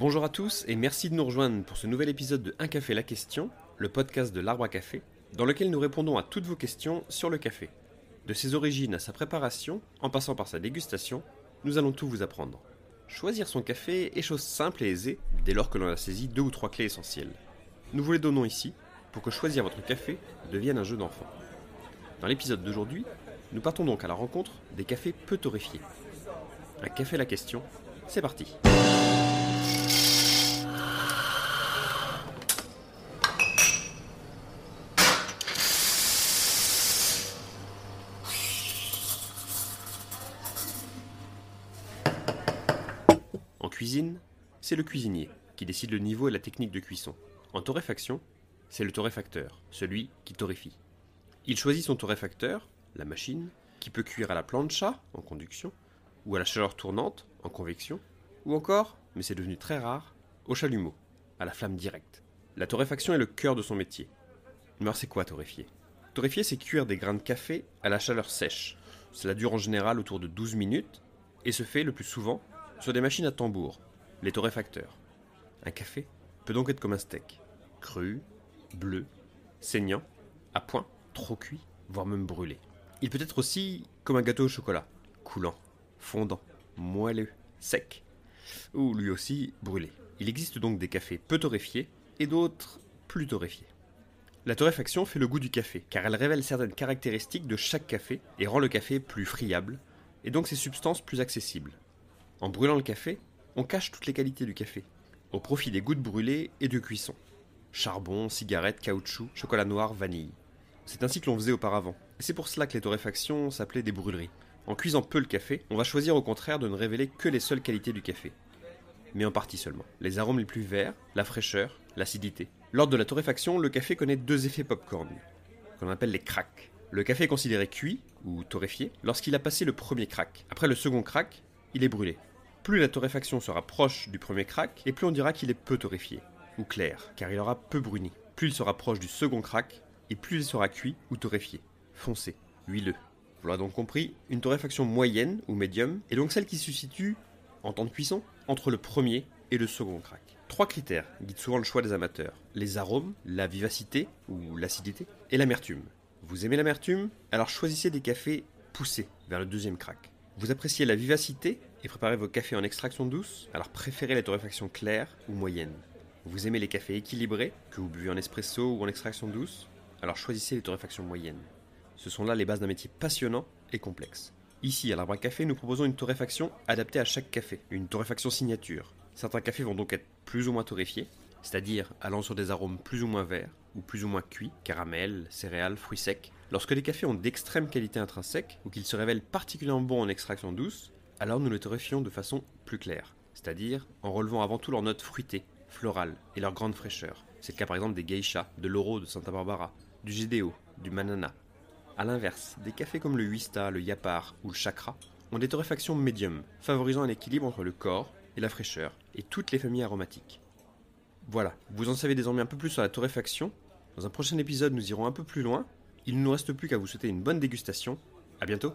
Bonjour à tous et merci de nous rejoindre pour ce nouvel épisode de Un café la question, le podcast de l'arbre à café, dans lequel nous répondons à toutes vos questions sur le café. De ses origines à sa préparation, en passant par sa dégustation, nous allons tout vous apprendre. Choisir son café est chose simple et aisée dès lors que l'on a saisi deux ou trois clés essentielles. Nous vous les donnons ici pour que choisir votre café devienne un jeu d'enfant. Dans l'épisode d'aujourd'hui, nous partons donc à la rencontre des cafés peu torréfiés. Un café la question, c'est parti. En cuisine, c'est le cuisinier qui décide le niveau et la technique de cuisson. En torréfaction, c'est le torréfacteur, celui qui torréfie. Il choisit son torréfacteur, la machine, qui peut cuire à la plancha, en conduction, ou à la chaleur tournante, en convection, ou encore, mais c'est devenu très rare, au chalumeau, à la flamme directe. La torréfaction est le cœur de son métier. Mais c'est quoi torréfier? Torréfier, c'est cuire des grains de café à la chaleur sèche. Cela dure en général autour de 12 minutes et se fait le plus souvent sur des machines à tambour, les torréfacteurs. Un café peut donc être comme un steak, cru, bleu, saignant, à point, trop cuit, voire même brûlé. Il peut être aussi comme un gâteau au chocolat, coulant, fondant, moelleux, sec, ou lui aussi brûlé. Il existe donc des cafés peu torréfiés et d'autres plus torréfiés. La torréfaction fait le goût du café, car elle révèle certaines caractéristiques de chaque café et rend le café plus friable, et donc ses substances plus accessibles. En brûlant le café, on cache toutes les qualités du café, au profit des gouttes brûlées et de cuisson. Charbon, cigarette, caoutchouc, chocolat noir, vanille. C'est ainsi que l'on faisait auparavant. Et c'est pour cela que les torréfactions s'appelaient des brûleries. En cuisant peu le café, on va choisir au contraire de ne révéler que les seules qualités du café. Mais en partie seulement. Les arômes les plus verts, la fraîcheur, l'acidité. Lors de la torréfaction, le café connaît deux effets popcorn, qu'on appelle les cracks. Le café est considéré cuit, ou torréfié, lorsqu'il a passé le premier crack. Après le second crack, il est brûlé. Plus la torréfaction sera proche du premier crack, et plus on dira qu'il est peu torréfié, ou clair, car il aura peu bruni. Plus il sera proche du second crack, et plus il sera cuit ou torréfié, foncé, huileux. Vous l'aurez donc compris, une torréfaction moyenne ou médium est donc celle qui se situe, en temps de cuisson, entre le premier et le second crack. Trois critères guident souvent le choix des amateurs les arômes, la vivacité ou l'acidité, et l'amertume. Vous aimez l'amertume? Alors choisissez des cafés poussés vers le deuxième crack. Vous appréciez la vivacité et préparez vos cafés en extraction douce Alors préférez la torréfaction claire ou moyenne. Vous aimez les cafés équilibrés, que vous buvez en espresso ou en extraction douce Alors choisissez les torréfactions moyennes. Ce sont là les bases d'un métier passionnant et complexe. Ici, à l'Arbre à Café, nous proposons une torréfaction adaptée à chaque café, une torréfaction signature. Certains cafés vont donc être plus ou moins torréfiés, c'est-à-dire allant sur des arômes plus ou moins verts, ou plus ou moins cuits, caramel, céréales, fruits secs. Lorsque les cafés ont d'extrême qualité intrinsèque, ou qu'ils se révèlent particulièrement bons en extraction douce, alors nous les torréfions de façon plus claire, c'est-à-dire en relevant avant tout leurs notes fruitées, florales et leur grande fraîcheur. C'est le cas par exemple des geishas, de l'oro de Santa Barbara, du GDO, du manana. A l'inverse, des cafés comme le Huista, le Yapar ou le Chakra ont des torréfactions médium, favorisant un équilibre entre le corps et la fraîcheur, et toutes les familles aromatiques. Voilà, vous en savez désormais un peu plus sur la torréfaction. Dans un prochain épisode, nous irons un peu plus loin. Il ne nous reste plus qu'à vous souhaiter une bonne dégustation. A bientôt